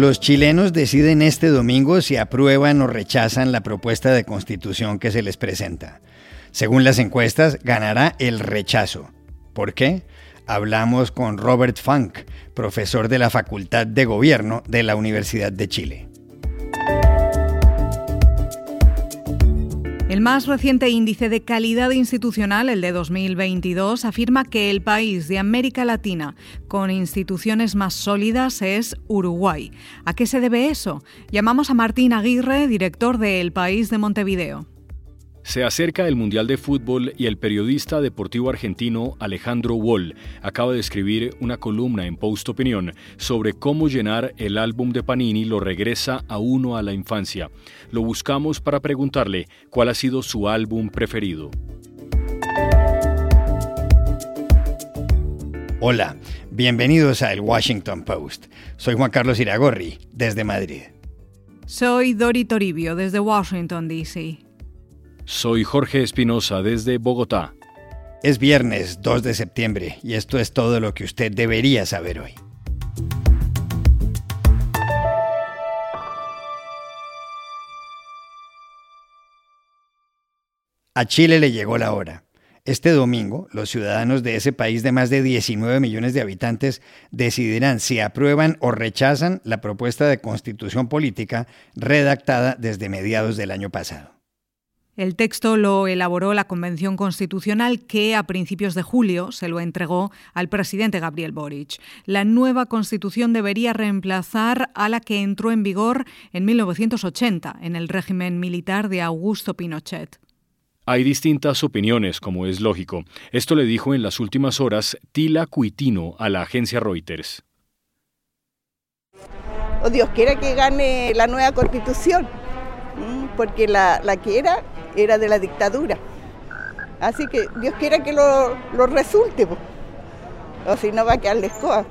Los chilenos deciden este domingo si aprueban o rechazan la propuesta de constitución que se les presenta. Según las encuestas, ganará el rechazo. ¿Por qué? Hablamos con Robert Funk, profesor de la Facultad de Gobierno de la Universidad de Chile. El más reciente índice de calidad institucional, el de 2022, afirma que el país de América Latina con instituciones más sólidas es Uruguay. ¿A qué se debe eso? Llamamos a Martín Aguirre, director de El País de Montevideo. Se acerca el Mundial de Fútbol y el periodista deportivo argentino Alejandro Wall acaba de escribir una columna en Post Opinión sobre cómo llenar el álbum de Panini lo regresa a uno a la infancia. Lo buscamos para preguntarle cuál ha sido su álbum preferido. Hola, bienvenidos a El Washington Post. Soy Juan Carlos Iragorri, desde Madrid. Soy Dori Toribio, desde Washington, D.C. Soy Jorge Espinosa desde Bogotá. Es viernes 2 de septiembre y esto es todo lo que usted debería saber hoy. A Chile le llegó la hora. Este domingo, los ciudadanos de ese país de más de 19 millones de habitantes decidirán si aprueban o rechazan la propuesta de constitución política redactada desde mediados del año pasado. El texto lo elaboró la Convención Constitucional que a principios de julio se lo entregó al presidente Gabriel Boric. La nueva Constitución debería reemplazar a la que entró en vigor en 1980 en el régimen militar de Augusto Pinochet. Hay distintas opiniones, como es lógico. Esto le dijo en las últimas horas Tila Cuitino a la agencia Reuters. Oh, Dios quiera que gane la nueva constitución, porque la, la que era era de la dictadura. Así que Dios quiera que lo, resulte, o si no va a quedar escoba.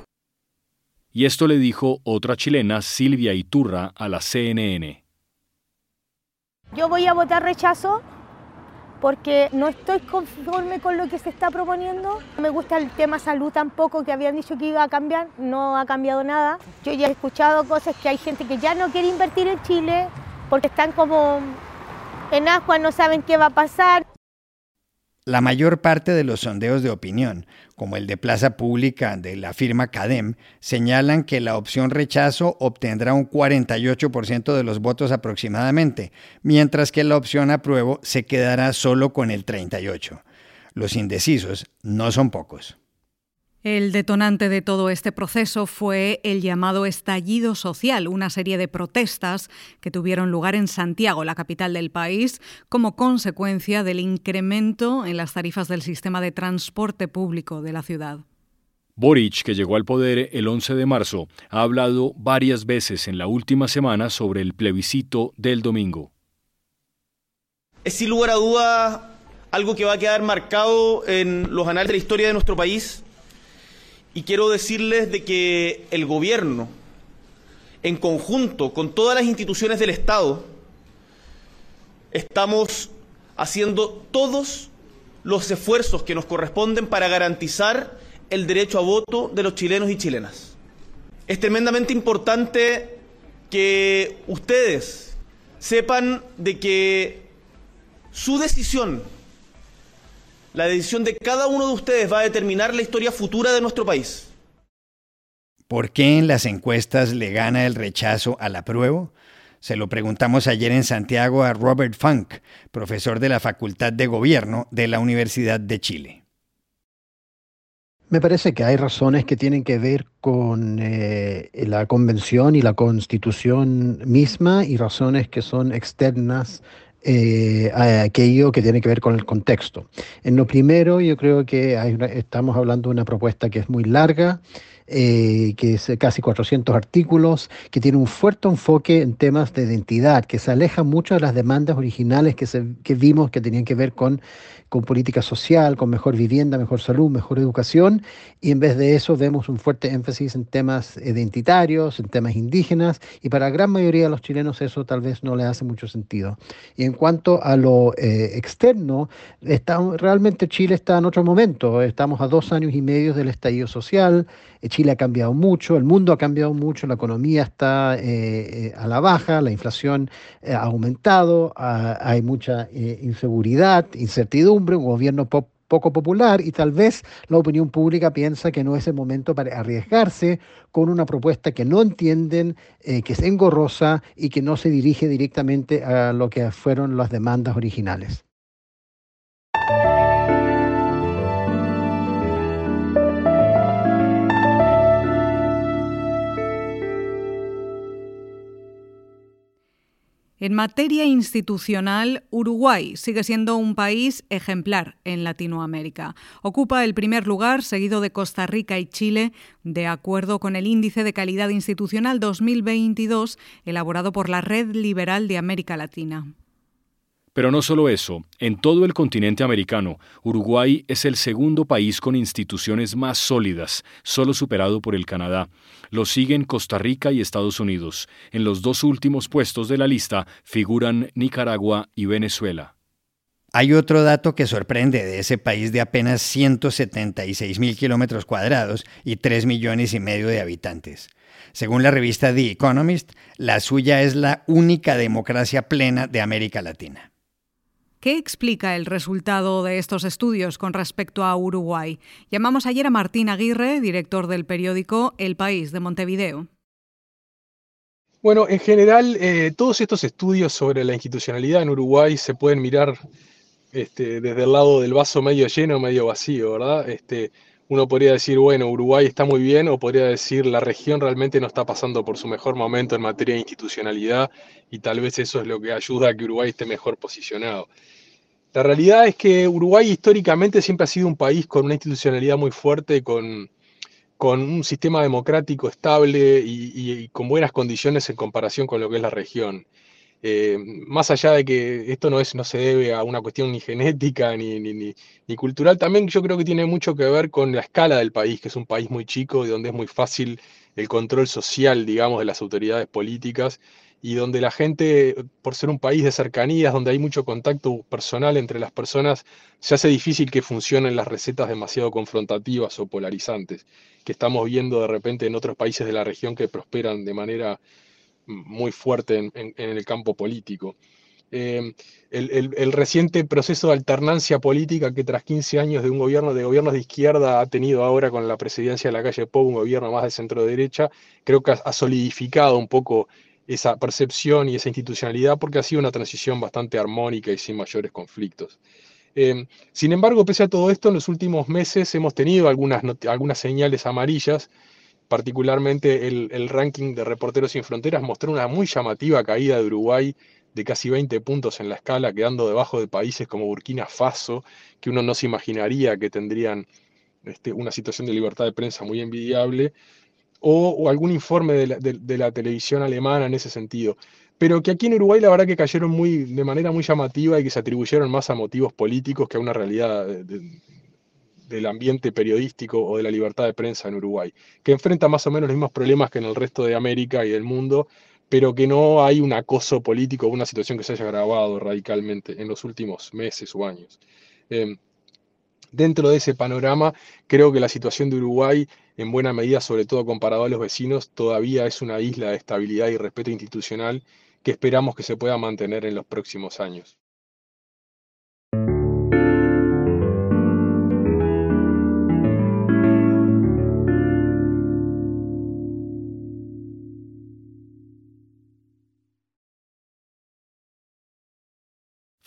Y esto le dijo otra chilena, Silvia Iturra, a la CNN. Yo voy a votar rechazo porque no estoy conforme con lo que se está proponiendo. No me gusta el tema salud tampoco, que habían dicho que iba a cambiar, no ha cambiado nada. Yo ya he escuchado cosas que hay gente que ya no quiere invertir en Chile porque están como en agua no saben qué va a pasar. La mayor parte de los sondeos de opinión, como el de Plaza Pública de la firma CADEM, señalan que la opción rechazo obtendrá un 48% de los votos aproximadamente, mientras que la opción apruebo se quedará solo con el 38%. Los indecisos no son pocos. El detonante de todo este proceso fue el llamado estallido social, una serie de protestas que tuvieron lugar en Santiago, la capital del país, como consecuencia del incremento en las tarifas del sistema de transporte público de la ciudad. Boric, que llegó al poder el 11 de marzo, ha hablado varias veces en la última semana sobre el plebiscito del domingo. Es sin lugar a dudas algo que va a quedar marcado en los anales de la historia de nuestro país y quiero decirles de que el gobierno, en conjunto con todas las instituciones del Estado, estamos haciendo todos los esfuerzos que nos corresponden para garantizar el derecho a voto de los chilenos y chilenas. Es tremendamente importante que ustedes sepan de que su decisión la decisión de cada uno de ustedes va a determinar la historia futura de nuestro país. ¿Por qué en las encuestas le gana el rechazo al apruebo? Se lo preguntamos ayer en Santiago a Robert Funk, profesor de la Facultad de Gobierno de la Universidad de Chile. Me parece que hay razones que tienen que ver con eh, la convención y la constitución misma y razones que son externas eh, aquello que tiene que ver con el contexto. En lo primero, yo creo que estamos hablando de una propuesta que es muy larga, eh, que es casi 400 artículos, que tiene un fuerte enfoque en temas de identidad, que se aleja mucho de las demandas originales que, se, que vimos que tenían que ver con con política social, con mejor vivienda, mejor salud, mejor educación, y en vez de eso vemos un fuerte énfasis en temas identitarios, en temas indígenas, y para la gran mayoría de los chilenos eso tal vez no le hace mucho sentido. Y en cuanto a lo eh, externo, está, realmente Chile está en otro momento, estamos a dos años y medio del estallido social, Chile ha cambiado mucho, el mundo ha cambiado mucho, la economía está a la baja, la inflación ha aumentado, hay mucha inseguridad, incertidumbre, un gobierno poco popular y tal vez la opinión pública piensa que no es el momento para arriesgarse con una propuesta que no entienden, eh, que es engorrosa y que no se dirige directamente a lo que fueron las demandas originales. En materia institucional, Uruguay sigue siendo un país ejemplar en Latinoamérica. Ocupa el primer lugar, seguido de Costa Rica y Chile, de acuerdo con el Índice de Calidad Institucional 2022, elaborado por la Red Liberal de América Latina. Pero no solo eso, en todo el continente americano, Uruguay es el segundo país con instituciones más sólidas, solo superado por el Canadá. Lo siguen Costa Rica y Estados Unidos. En los dos últimos puestos de la lista figuran Nicaragua y Venezuela. Hay otro dato que sorprende de ese país de apenas 176 mil kilómetros cuadrados y 3 millones y medio de habitantes. Según la revista The Economist, la suya es la única democracia plena de América Latina. ¿Qué explica el resultado de estos estudios con respecto a Uruguay? Llamamos ayer a Martín Aguirre, director del periódico El País de Montevideo. Bueno, en general, eh, todos estos estudios sobre la institucionalidad en Uruguay se pueden mirar este, desde el lado del vaso medio lleno medio vacío, ¿verdad? Este, uno podría decir, bueno, Uruguay está muy bien, o podría decir, la región realmente no está pasando por su mejor momento en materia de institucionalidad, y tal vez eso es lo que ayuda a que Uruguay esté mejor posicionado. La realidad es que Uruguay históricamente siempre ha sido un país con una institucionalidad muy fuerte, con, con un sistema democrático estable y, con buenas condiciones en comparación con lo que es la región. Eh, más allá de que esto no, es, no se debe a una cuestión ni genética ni, ni, ni, cultural, también yo creo que tiene mucho que ver con la escala del país, que es un país muy chico y donde es muy fácil el control social, digamos, de las autoridades políticas y donde la gente, por ser un país de cercanías, donde hay mucho contacto personal entre las personas, se hace difícil que funcionen las recetas demasiado confrontativas o polarizantes, que estamos viendo de repente en otros países de la región que prosperan de manera muy fuerte en, el campo político. Eh, el, reciente proceso de alternancia política que tras 15 años de un gobierno de gobiernos de izquierda ha tenido ahora con la presidencia de la calle Pou un gobierno más de centro derecha, creo que ha solidificado un poco esa percepción y esa institucionalidad porque ha sido una transición bastante armónica y sin mayores conflictos. Eh, sin embargo, pese a todo esto, en los últimos meses hemos tenido algunas, algunas señales amarillas, particularmente el, ranking de Reporteros Sin Fronteras mostró una muy llamativa caída de Uruguay de casi 20 puntos en la escala, quedando debajo de países como Burkina Faso, que uno no se imaginaría que tendrían este, una situación de libertad de prensa muy envidiable, o, algún informe de la, televisión alemana en ese sentido. Pero que aquí en Uruguay la verdad que cayeron muy, de manera muy llamativa y que se atribuyeron más a motivos políticos que a una realidad del ambiente periodístico o de la libertad de prensa en Uruguay, que enfrenta más o menos los mismos problemas que en el resto de América y del mundo, pero que no hay un acoso político o una situación que se haya agravado radicalmente en los últimos meses o años. Em, dentro de ese panorama, creo que la situación de Uruguay en buena medida, sobre todo comparado a los vecinos, todavía es una isla de estabilidad y respeto institucional que esperamos que se pueda mantener en los próximos años.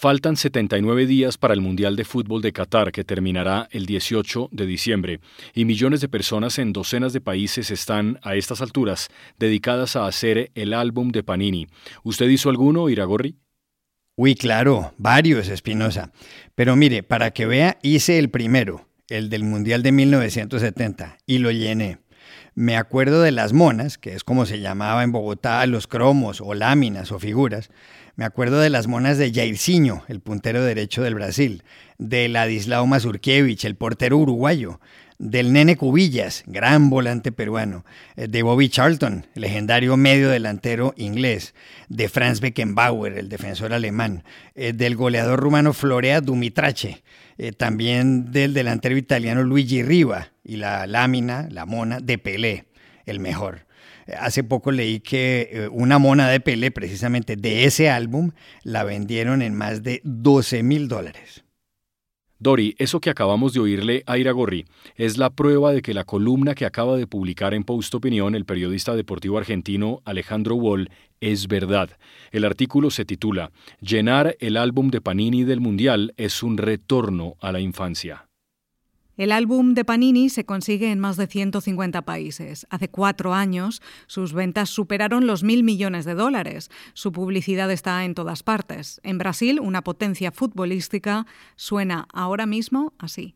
Faltan 79 días para el Mundial de Fútbol de Qatar, que terminará el 18 de diciembre, y millones de personas en docenas de países están, a estas alturas, dedicadas a hacer el álbum de Panini. ¿Usted hizo alguno, Iragorri? Uy, claro, varios, Espinosa. Pero mire, para que vea, hice el primero, el del Mundial de 1970, y lo llené. Me acuerdo de las monas, que es como se llamaba en Bogotá los cromos o láminas o figuras. Me acuerdo de las monas de Jairzinho, el puntero derecho del Brasil, de Ladislao Mazurkiewicz, el portero uruguayo, del Nene Cubillas, gran volante peruano, eh, de Bobby Charlton, legendario medio delantero inglés, de Franz Beckenbauer, el defensor alemán, eh, del goleador rumano Florea Dumitrache, eh, también del delantero italiano Luigi Riva, y la lámina, la mona, de Pelé, el mejor. Hace poco leí que eh, una mona de Pelé, precisamente de ese álbum, la vendieron en más de 12 mil dólares. Dori, eso que acabamos de oírle a Iragorri es la prueba de que la columna que acaba de publicar en Post Opinión el periodista deportivo argentino Alejandro Wall es verdad. El artículo se titula Llenar el álbum de Panini del Mundial es un retorno a la infancia. El álbum de Panini se consigue en más de 150 países. Hace cuatro años sus ventas superaron los mil millones de dólares. Su publicidad está en todas partes. En Brasil, una potencia futbolística, suena ahora mismo así.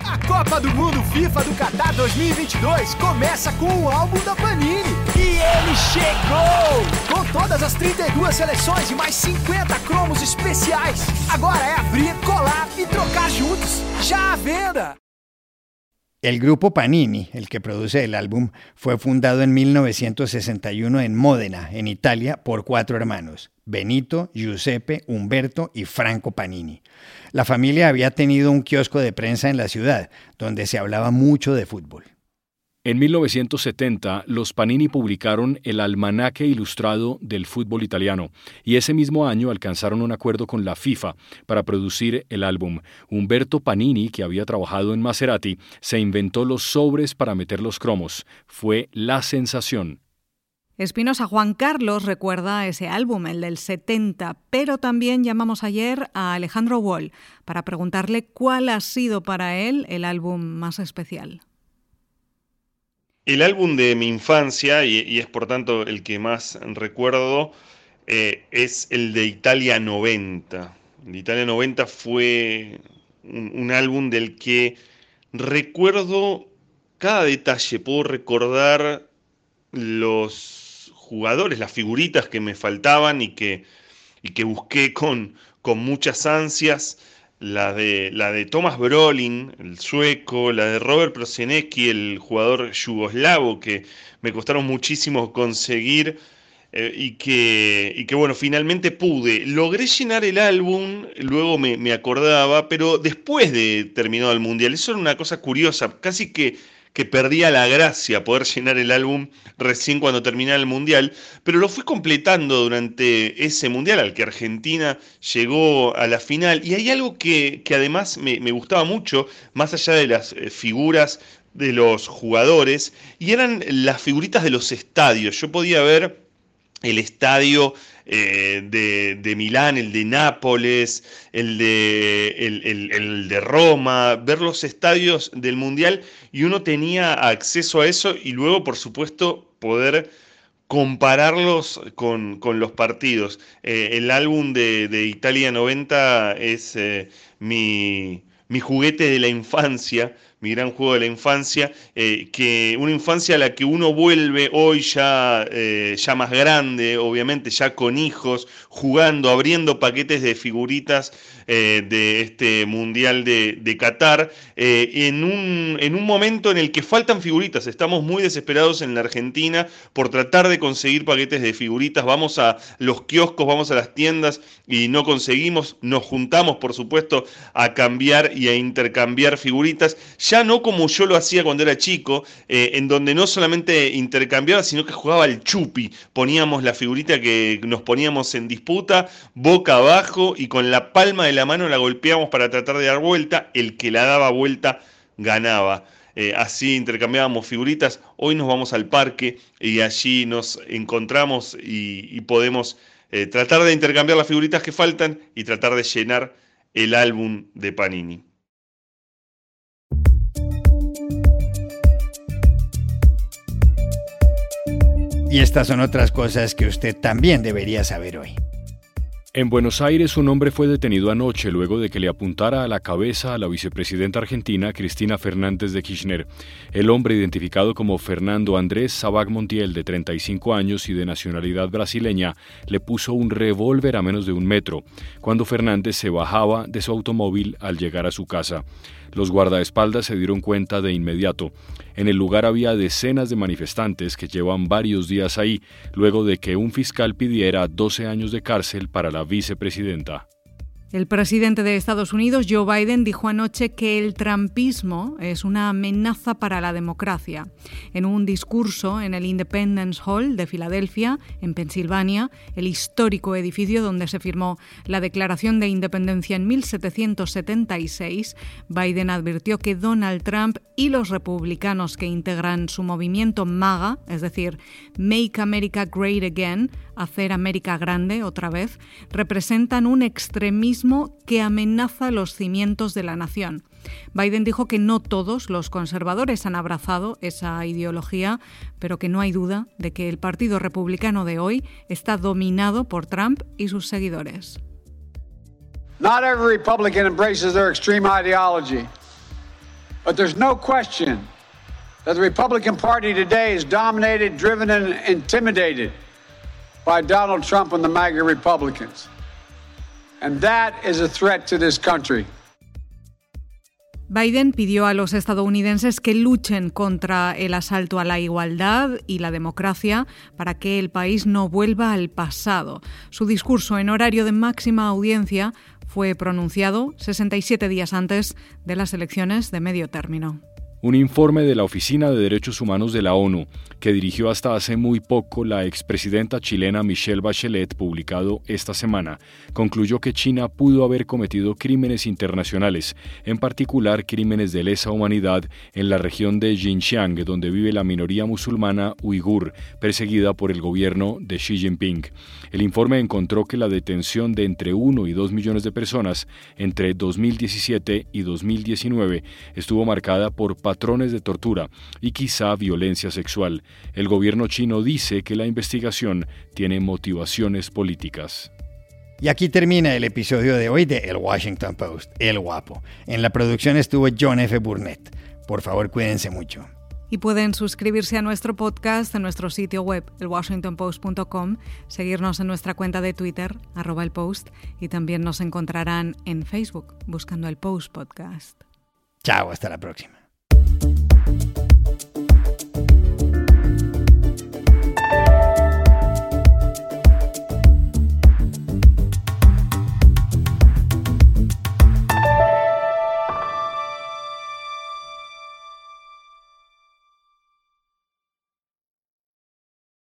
A Copa do Mundo FIFA do Qatar 2022 começa com o álbum da Panini. Ele chegou! Com todas as 32 seleções mais 50 cromos especiais. Agora é abrir, colar trocar juntos. Já à venda! El grupo Panini, el que produce el álbum, fue fundado en 1961 en Módena, en Italia, por cuatro hermanos, Benito, Giuseppe, Umberto y Franco Panini. La familia había tenido un kiosco de prensa en la ciudad, donde se hablaba mucho de fútbol. En 1970, los Panini publicaron el Almanaque Ilustrado del Fútbol Italiano y ese mismo año alcanzaron un acuerdo con la FIFA para producir el álbum. Humberto Panini, que había trabajado en Maserati, se inventó los sobres para meter los cromos. Fue la sensación. Espinosa Juan Carlos recuerda ese álbum, el del 70, pero también llamamos ayer a Alejandro Wall para preguntarle cuál ha sido para él el álbum más especial. El álbum de mi infancia, y, es por tanto el que más recuerdo, eh, es el de Italia 90. El Italia 90 fue un, álbum del que recuerdo cada detalle, puedo recordar los jugadores, las figuritas que me faltaban y que, y que busqué con, con muchas ansias la de, la de Thomas Brolin, el sueco, la de Robert Prosenecki, el jugador yugoslavo, que me costaron muchísimo conseguir eh, y, que, y que, bueno, finalmente pude. Logré llenar el álbum, luego me, me acordaba, pero después de terminado el Mundial. Eso era una cosa curiosa, casi que que perdía la gracia poder llenar el álbum recién cuando terminara el Mundial, pero lo fui completando durante ese Mundial al que Argentina llegó a la final. Y hay algo que, además me, me gustaba mucho, más allá de las eh, figuras de los jugadores, y eran las figuritas de los estadios. Yo podía ver el estadio eh, de, Milán, el de Nápoles, el de, el, de Roma, ver los estadios del Mundial y uno tenía acceso a eso y luego, por supuesto, poder compararlos con, los partidos. Eh, el álbum de, Italia 90 es eh, mi, mi juguete de la infancia mi gran juego de la infancia, eh, que una infancia a la que uno vuelve hoy ya, eh, ya más grande, obviamente ya con hijos, jugando, abriendo paquetes de figuritas eh, de este Mundial de, de Qatar, en, un, en un momento en el que faltan figuritas, estamos muy desesperados en la Argentina por tratar de conseguir paquetes de figuritas, vamos a los kioscos, vamos a las tiendas y no conseguimos, nos juntamos por supuesto a cambiar y a intercambiar figuritas no como yo lo hacía cuando era chico, eh, en donde no solamente intercambiaba, sino que jugaba al chupi. Poníamos la figurita que nos poníamos en disputa, boca abajo, y con la palma de la mano la golpeábamos para tratar de dar vuelta. El que la daba vuelta ganaba. Eh, así intercambiábamos figuritas. Hoy nos vamos al parque y allí nos encontramos y, podemos eh, tratar de intercambiar las figuritas que faltan y tratar de llenar el álbum de Panini. Y estas son otras cosas que usted también debería saber hoy. En Buenos Aires un hombre fue detenido anoche luego de que le apuntara a la cabeza a la vicepresidenta argentina Cristina Fernández de Kirchner. El hombre identificado como Fernando Andrés Sabag Montiel, de 35 años y de nacionalidad brasileña, le puso un revólver a menos de un metro cuando Fernández se bajaba de su automóvil al llegar a su casa. Los guardaespaldas se dieron cuenta de inmediato. En el lugar había decenas de manifestantes que llevan varios días ahí, luego de que un fiscal pidiera 12 años de cárcel para la vicepresidenta. El presidente de Estados Unidos, Joe Biden, dijo anoche que el trumpismo es una amenaza para la democracia. En un discurso en el Independence Hall de Filadelfia, en Pensilvania, el histórico edificio donde se firmó la Declaración de Independencia en 1776, Biden advirtió que Donald Trump y los republicanos que integran su movimiento MAGA, es decir, Make America Great Again, hacer América grande otra vez, representan un extremismo que amenaza los cimientos de la nación. Biden dijo que no todos los conservadores han abrazado esa ideología, pero que no hay duda de que el Partido Republicano de hoy está dominado por Trump y sus seguidores. Not every Republican embraces their extreme ideology, but there's no question that the Republican Party today is dominated, driven, and intimidated by Donald Trump and the MAGA Republicans. And that is a threat to this country. Biden pidió a los estadounidenses que luchen contra el asalto a la igualdad y la democracia para que el país no vuelva al pasado. Su discurso en horario de máxima audiencia fue pronunciado 67 días antes de las elecciones de medio término. Un informe de la Oficina de Derechos Humanos de la ONU, que dirigió hasta hace muy poco la expresidenta chilena Michelle Bachelet, publicado esta semana, concluyó que China pudo haber cometido crímenes internacionales, en particular crímenes de lesa humanidad en la región de Xinjiang, donde vive la minoría musulmana uigur, perseguida por el gobierno de Xi Jinping. El informe encontró que la detención de entre 1 y 2 millones de personas entre 2017 y 2019 estuvo marcada por patrones de tortura y quizá violencia sexual. El gobierno chino dice que la investigación tiene motivaciones políticas. Y aquí termina el episodio de hoy de El Washington Post, El Guapo. En la producción estuvo John F. Burnett. Por favor, cuídense mucho. Y pueden suscribirse a nuestro podcast en nuestro sitio web, elwashingtonpost.com, seguirnos en nuestra cuenta de Twitter, arroba el post, y también nos encontrarán en Facebook buscando el Post Podcast. Chao, hasta la próxima.